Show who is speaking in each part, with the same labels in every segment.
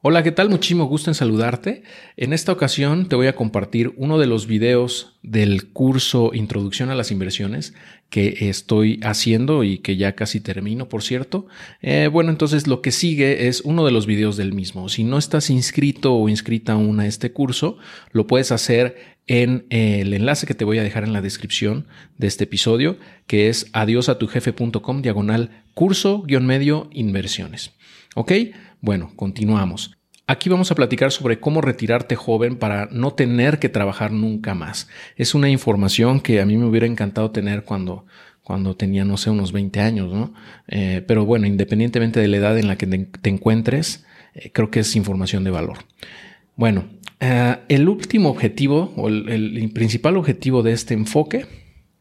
Speaker 1: Hola, ¿qué tal? Muchísimo gusto en saludarte. En esta ocasión te voy a compartir uno de los videos del curso Introducción a las Inversiones que estoy haciendo y que ya casi termino, por cierto. Eh, bueno, entonces lo que sigue es uno de los videos del mismo. Si no estás inscrito o inscrita aún a este curso, lo puedes hacer en el enlace que te voy a dejar en la descripción de este episodio, que es adiosatujefe.com diagonal curso-medio inversiones. ¿Ok? Bueno, continuamos. Aquí vamos a platicar sobre cómo retirarte joven para no tener que trabajar nunca más. Es una información que a mí me hubiera encantado tener cuando, cuando tenía, no sé, unos 20 años, ¿no? Eh, pero bueno, independientemente de la edad en la que te, encuentres, eh, creo que es información de valor. Bueno, eh, el último objetivo o el principal objetivo de este enfoque,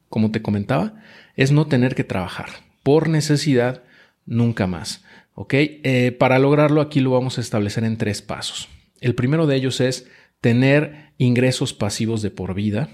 Speaker 1: como te comentaba, es no tener que trabajar por necesidad nunca más. ¿Ok? Eh, para lograrlo aquí lo vamos a establecer en tres pasos. El primero de ellos es tener ingresos pasivos de por vida.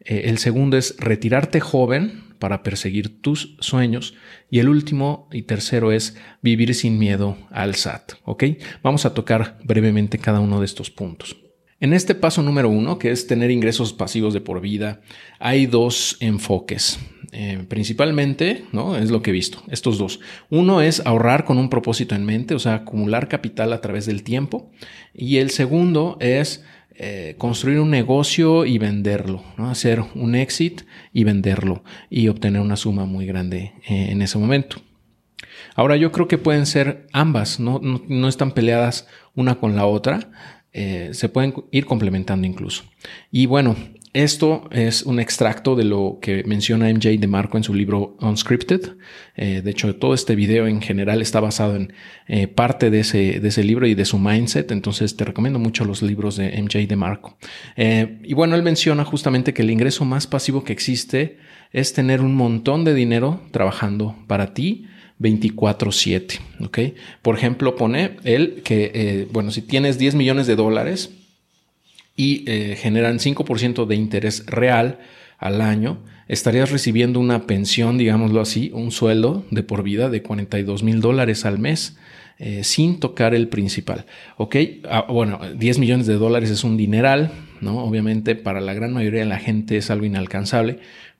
Speaker 1: Eh, el segundo es retirarte joven para perseguir tus sueños. Y el último y tercero es vivir sin miedo al SAT. ¿Ok? Vamos a tocar brevemente cada uno de estos puntos. En este paso número uno, que es tener ingresos pasivos de por vida, hay dos enfoques. Eh, principalmente, ¿no? Es lo que he visto, estos dos. Uno es ahorrar con un propósito en mente, o sea, acumular capital a través del tiempo. Y el segundo es eh, construir un negocio y venderlo, ¿no? Hacer un exit y venderlo y obtener una suma muy grande eh, en ese momento. Ahora yo creo que pueden ser ambas, no, no, están peleadas una con la otra, se pueden ir complementando incluso. Y bueno, esto es un extracto de lo que menciona MJ de Marco en su libro Unscripted. Eh, de hecho, todo este video en general está basado en eh, parte de ese, de ese, libro y de su mindset. Entonces, te recomiendo mucho los libros de MJ de Marco. Eh, y bueno, él menciona justamente que el ingreso más pasivo que existe es tener un montón de dinero trabajando para ti 24/7. ¿ok? Por ejemplo, pone él que, bueno, si tienes 10 millones de dólares, y eh, generan 5% de interés real al año, estarías recibiendo una pensión, digámoslo así, un sueldo de por vida de 42 mil dólares al mes. Eh, sin tocar el principal. ¿Ok? Ah, bueno, 10 millones de dólares es un dineral, ¿no? Obviamente para la gran mayoría de la gente es algo inalcanzable,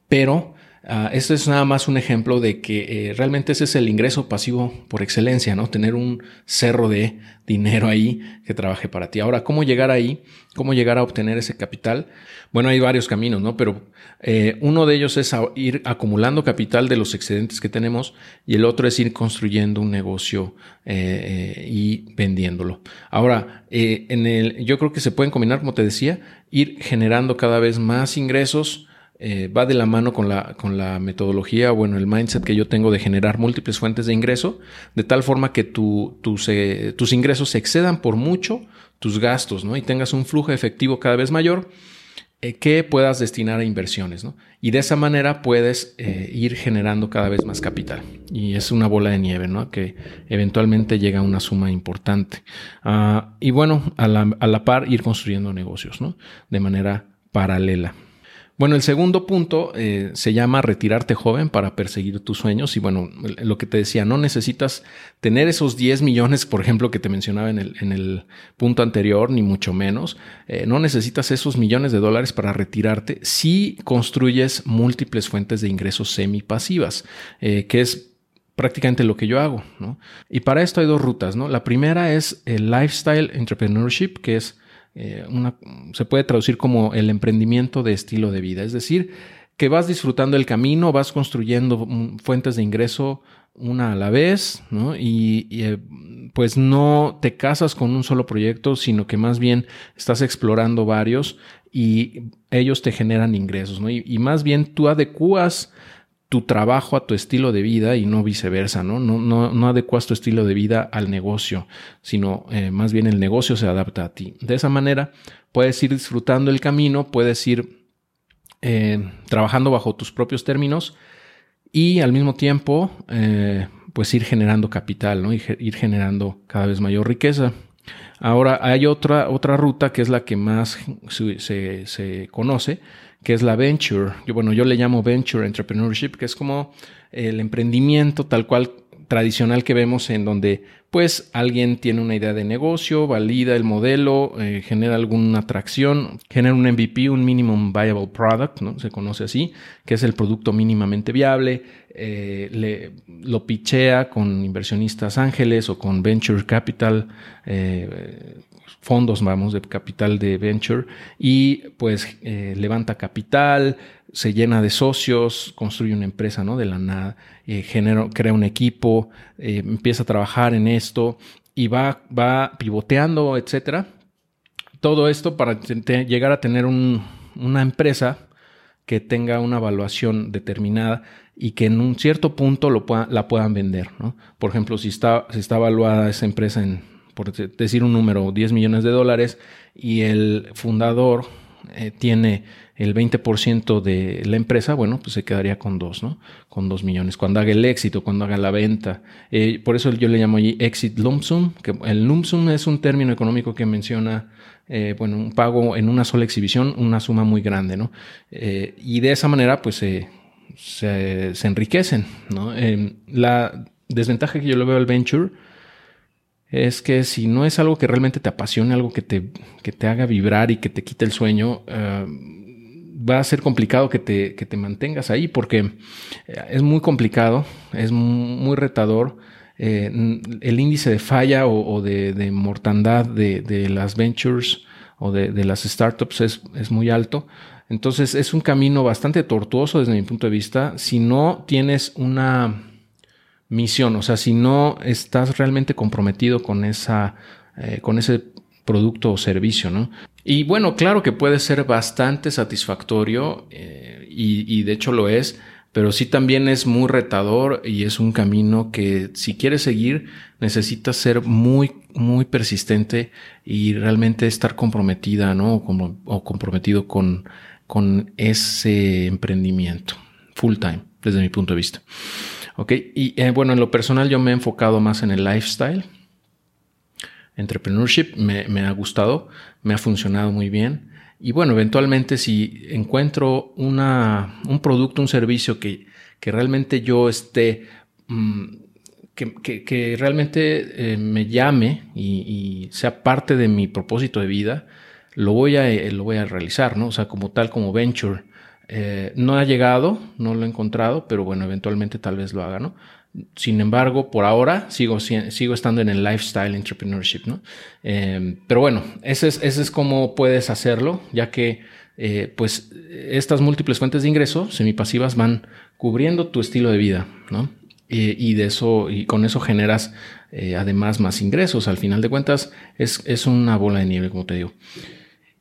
Speaker 1: pero Uh, esto es nada más un ejemplo de que eh, realmente ese es el ingreso pasivo por excelencia, ¿no? Tener un cerro de dinero ahí que trabaje para ti. Ahora, ¿cómo llegar ahí? ¿Cómo llegar a obtener ese capital? Bueno, hay varios caminos, ¿no? Pero eh, uno de ellos es ir acumulando capital de los excedentes que tenemos y el otro es ir construyendo un negocio eh, y vendiéndolo. Ahora, en el, yo creo que se pueden combinar, como te decía, ir generando cada vez más ingresos eh, va de la mano con la, con la metodología, bueno, el mindset que yo tengo de generar múltiples fuentes de ingreso, de tal forma que tu, tus, eh, tus ingresos excedan por mucho tus gastos, ¿no? Y tengas un flujo efectivo cada vez mayor eh, que puedas destinar a inversiones, ¿no? Y de esa manera puedes ir generando cada vez más capital. Y es una bola de nieve, ¿no? Que eventualmente llega a una suma importante. Ah, y bueno, a la, a la par ir construyendo negocios, ¿no? De manera paralela. Bueno, el segundo punto eh, se llama retirarte joven para perseguir tus sueños. Y bueno, lo que te decía, no necesitas tener esos 10 millones, por ejemplo, que te mencionaba en el, en el punto anterior, ni mucho menos. Eh, no necesitas esos millones de dólares para retirarte si construyes múltiples fuentes de ingresos semipasivas, eh, que es prácticamente lo que yo hago. ¿no? Y para esto hay dos rutas. ¿no? La primera es el lifestyle entrepreneurship, que es eh, se puede traducir como el emprendimiento de estilo de vida, es decir, que vas disfrutando el camino, vas construyendo fuentes de ingreso una a la vez, ¿no? Y, eh, pues no te casas con un solo proyecto, sino que más bien estás explorando varios y ellos te generan ingresos, ¿no? y más bien tú adecuas tu trabajo a tu estilo de vida y no viceversa, ¿no? No, no, no adecuas tu estilo de vida al negocio, sino eh, más bien el negocio se adapta a ti. De esa manera puedes ir disfrutando el camino, puedes ir eh, trabajando bajo tus propios términos y al mismo tiempo eh, pues ir generando capital, ¿no? Ir generando cada vez mayor riqueza. Ahora hay otra, otra ruta que es la que más se, se conoce, que es la venture. Yo, bueno, yo le llamo venture entrepreneurship, que es como el emprendimiento tal cual tradicional que vemos en donde pues alguien tiene una idea de negocio, valida el modelo, eh, genera alguna atracción, genera un MVP, un Minimum Viable Product, ¿no? se conoce así, que es el producto mínimamente viable, eh, lo pichea con inversionistas ángeles o con venture capital, eh, fondos, vamos, de capital de venture, y pues levanta capital, se llena de socios, construye una empresa ¿no? de la nada, eh, crea un equipo, eh, empieza a trabajar en esto y va, va pivoteando, etcétera. Todo esto para llegar a tener una empresa que tenga una evaluación determinada y que en un cierto punto lo la puedan vender. ¿no? Por ejemplo, si está, si está evaluada esa empresa en, por decir un número, 10 millones de dólares y el fundador eh, tiene el 20% de la empresa, bueno, pues se quedaría con dos, ¿no? Con dos millones. Cuando haga el éxito, cuando haga la venta. Eh, por eso yo le llamo allí exit lump sum, que el lump sum es un término económico que menciona, eh, bueno, un pago en una sola exhibición, una suma muy grande, ¿no? Eh, y de esa manera, pues se, se, enriquecen, ¿no? la desventaja que yo le veo al venture es que si no es algo que realmente te apasione, algo que te, que te haga vibrar y que te quite el sueño, va a ser complicado que te, te mantengas ahí porque eh, es muy complicado, es muy retador. Eh, el índice de falla o, de, mortandad de, las ventures o de, las startups es, muy alto. Entonces es un camino bastante tortuoso desde mi punto de vista si no tienes una misión, o sea, si no estás realmente comprometido con, esa, eh, con ese producto o servicio, ¿no? Y bueno, claro que puede ser bastante satisfactorio eh, y, de hecho lo es, pero sí también es muy retador y es un camino que si quieres seguir necesitas ser muy, muy persistente y realmente estar comprometida, ¿no? O, comprometido con, con ese emprendimiento full time, desde mi punto de vista. Ok, y eh, bueno, en lo personal yo me he enfocado más en el lifestyle entrepreneurship me, ha gustado, me ha funcionado muy bien. Y bueno, eventualmente si encuentro una, un producto, un servicio que, que realmente yo esté, mm, que, realmente eh, me llame y, sea parte de mi propósito de vida, lo voy a, eh, lo voy a realizar, ¿no? O sea, como tal, como venture. Eh, no ha llegado, no lo he encontrado, pero bueno, eventualmente tal vez lo haga, ¿no? Sin embargo, por ahora sigo, sigo estando en el lifestyle entrepreneurship, ¿no? Em, pero bueno, ese es, ese es cómo puedes hacerlo, ya que eh, pues estas múltiples fuentes de ingreso semipasivas van cubriendo tu estilo de vida, ¿no? y de eso, y con eso generas eh, además más ingresos. Al final de cuentas, es, es una bola de nieve, como te digo.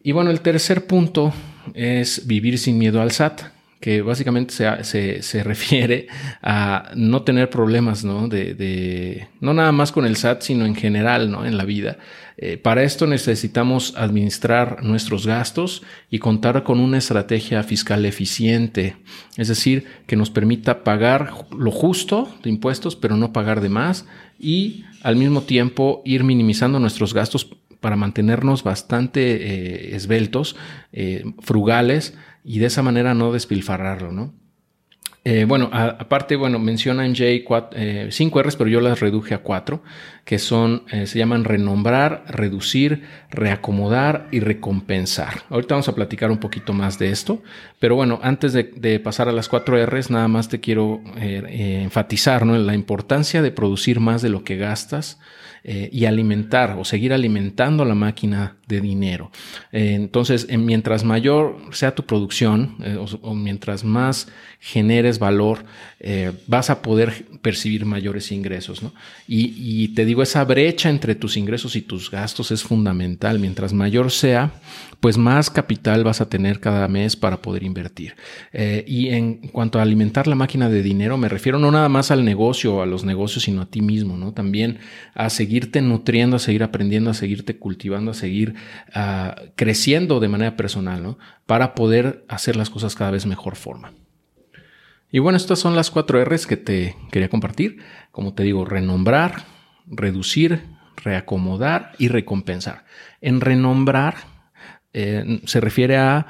Speaker 1: Y bueno, el tercer punto es vivir sin miedo al SAT que básicamente se, se, refiere a no tener problemas, ¿no? De, no nada más con el SAT, sino en general, ¿no? En la vida. Eh, para esto necesitamos administrar nuestros gastos y contar con una estrategia fiscal eficiente, es decir, que nos permita pagar lo justo de impuestos, pero no pagar de más y al mismo tiempo ir minimizando nuestros gastos para mantenernos bastante eh, esbeltos, eh, frugales, y de esa manera no despilfarrarlo, ¿no? Eh, bueno, aparte, bueno, menciona en J 5 R's, pero yo las reduje a 4, que son, eh, se llaman renombrar, reducir, reacomodar y recompensar. Ahorita vamos a platicar un poquito más de esto, pero bueno, antes de, pasar a las 4 R's, nada más te quiero eh, enfatizar ¿no? la importancia de producir más de lo que gastas, eh, y alimentar o seguir alimentando la máquina de dinero. Eh, entonces, mientras mayor sea tu producción eh, o, mientras más generes valor, vas a poder percibir mayores ingresos. y, te digo, esa brecha entre tus ingresos y tus gastos es fundamental. Mientras mayor sea, pues más capital vas a tener cada mes para poder invertir. y en cuanto a alimentar la máquina de dinero, me refiero no nada más al negocio o a los negocios, sino a ti mismo, ¿no? También a seguir seguirte nutriendo, a seguir aprendiendo, a seguirte cultivando, a seguir ah, creciendo de manera personal, ¿no? Para poder hacer las cosas cada vez mejor forma. Y bueno, estas son las cuatro R's que te quería compartir. Como te digo, renombrar, reducir, reacomodar y recompensar. En renombrar eh, se refiere a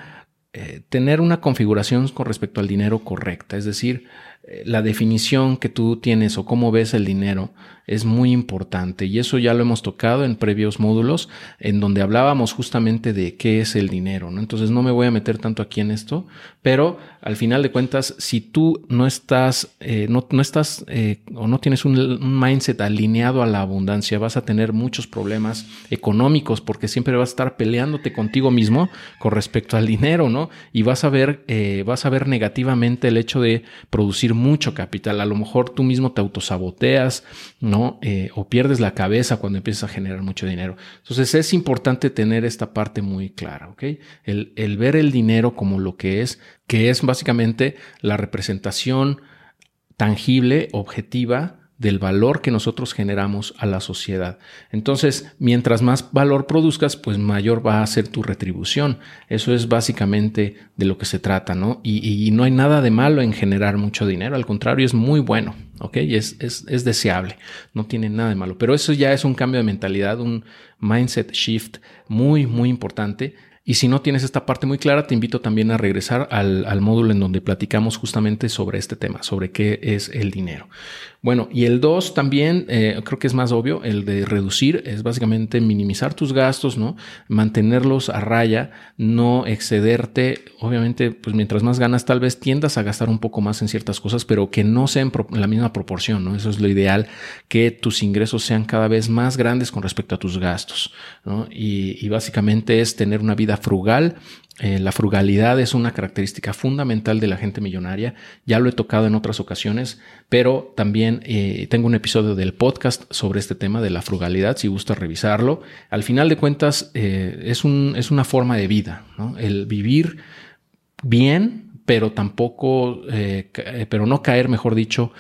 Speaker 1: eh, tener una configuración con respecto al dinero correcta, es decir, eh, la definición que tú tienes o cómo ves el dinero es muy importante y eso ya lo hemos tocado en previos módulos en donde hablábamos justamente de qué es el dinero, ¿no? Entonces no me voy a meter tanto aquí en esto, pero al final de cuentas, si tú no estás, eh, no, no, estás eh, o no tienes un, un, mindset alineado a la abundancia, vas a tener muchos problemas económicos porque siempre vas a estar peleándote contigo mismo con respecto al dinero, ¿no? Y vas a ver, eh, vas a ver negativamente el hecho de producir mucho capital. A lo mejor tú mismo te autosaboteas, ¿no? Eh, o pierdes la cabeza cuando empiezas a generar mucho dinero. Entonces es importante tener esta parte muy clara, ¿ok? El, el ver el dinero como lo que es, que es básicamente la representación tangible, objetiva del valor que nosotros generamos a la sociedad. Entonces, mientras más valor produzcas, pues mayor va a ser tu retribución. Eso es básicamente de lo que se trata, ¿no? Y, no hay nada de malo en generar mucho dinero, al contrario, es muy bueno, ¿ok? Y es, es, es deseable, no tiene nada de malo. Pero eso ya es un cambio de mentalidad, un mindset shift muy, muy importante y si no tienes esta parte muy clara, te invito también a regresar al, módulo en donde platicamos justamente sobre este tema, sobre qué es el dinero. Bueno, y el 2 también, eh, creo que es más obvio, el de reducir, es básicamente minimizar tus gastos, ¿no? Mantenerlos a raya, no excederte. Obviamente, pues mientras más ganas, tal vez tiendas a gastar un poco más en ciertas cosas, pero que no sean en la misma proporción, ¿no? Eso es lo ideal, que tus ingresos sean cada vez más grandes con respecto a tus gastos, ¿no? Y, y básicamente es tener una vida frugal eh, la frugalidad es una característica fundamental de la gente millonaria. Ya lo he tocado en otras ocasiones, pero también eh, tengo un episodio del podcast sobre este tema de la frugalidad, si gusta revisarlo. Al final de cuentas, eh, es, un, es, una forma de vida, el vivir bien, pero tampoco, pero no caer, mejor dicho,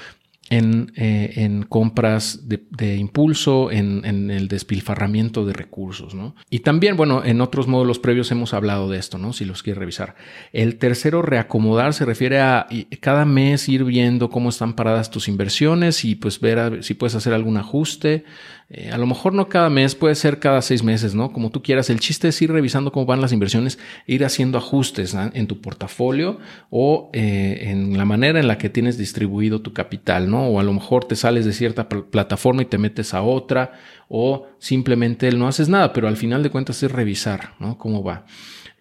Speaker 1: en, eh, en compras de, impulso, en, el despilfarramiento de recursos, ¿no? Y también, bueno, en otros módulos previos hemos hablado de esto, ¿no? Si los quiere revisar. El tercero, reacomodar, se refiere a cada mes ir viendo cómo están paradas tus inversiones y pues ver si puedes hacer algún ajuste. Eh, a lo mejor no cada mes, puede ser cada seis meses, ¿no? Como tú quieras. El chiste es ir revisando cómo van las inversiones, ir haciendo ajustes en tu portafolio o eh, en la manera en la que tienes distribuido tu capital, ¿no? O a lo mejor te sales de cierta plataforma y te metes a otra o simplemente no haces nada, pero al final de cuentas es revisar, ¿no? Cómo va.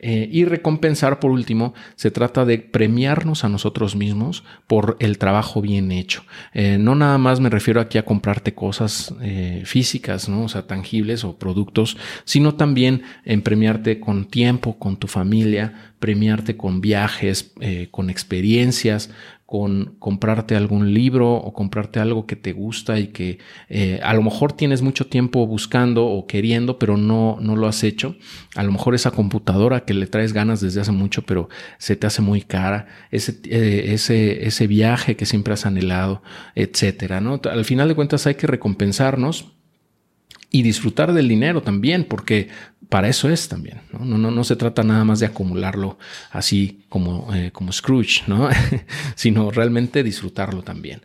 Speaker 1: Eh, y recompensar, por último, se trata de premiarnos a nosotros mismos por el trabajo bien hecho. Eh, no nada más me refiero aquí a comprarte cosas eh, físicas, ¿no? o sea, tangibles o productos, sino también en premiarte con tiempo, con tu familia, premiarte con viajes, con experiencias, con comprarte algún libro o comprarte algo que te gusta y que eh, a lo mejor tienes mucho tiempo buscando o queriendo, pero no, no lo has hecho. A lo mejor esa computadora que le traes ganas desde hace mucho, pero se te hace muy cara. Ese, eh, ese, ese viaje que siempre has anhelado, etcétera, ¿no? Al final de cuentas hay que recompensarnos y disfrutar del dinero también, porque para eso es también. No, no, no, se trata nada más de acumularlo así como, eh, como Scrooge, ¿no? sino realmente disfrutarlo también.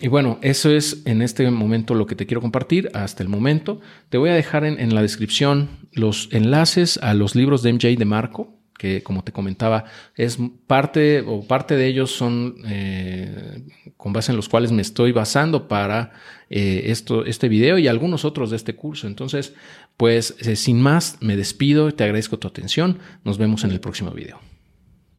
Speaker 1: y bueno, eso es en este momento lo que te quiero compartir hasta el momento. Te voy a dejar en la descripción los enlaces a los libros de MJ de Marco que como te comentaba, es parte o parte de ellos son eh, con base en los cuales me estoy basando para eh, esto, este video y algunos otros de este curso. Entonces, pues eh, sin más, me despido te agradezco tu atención. Nos vemos en el próximo video.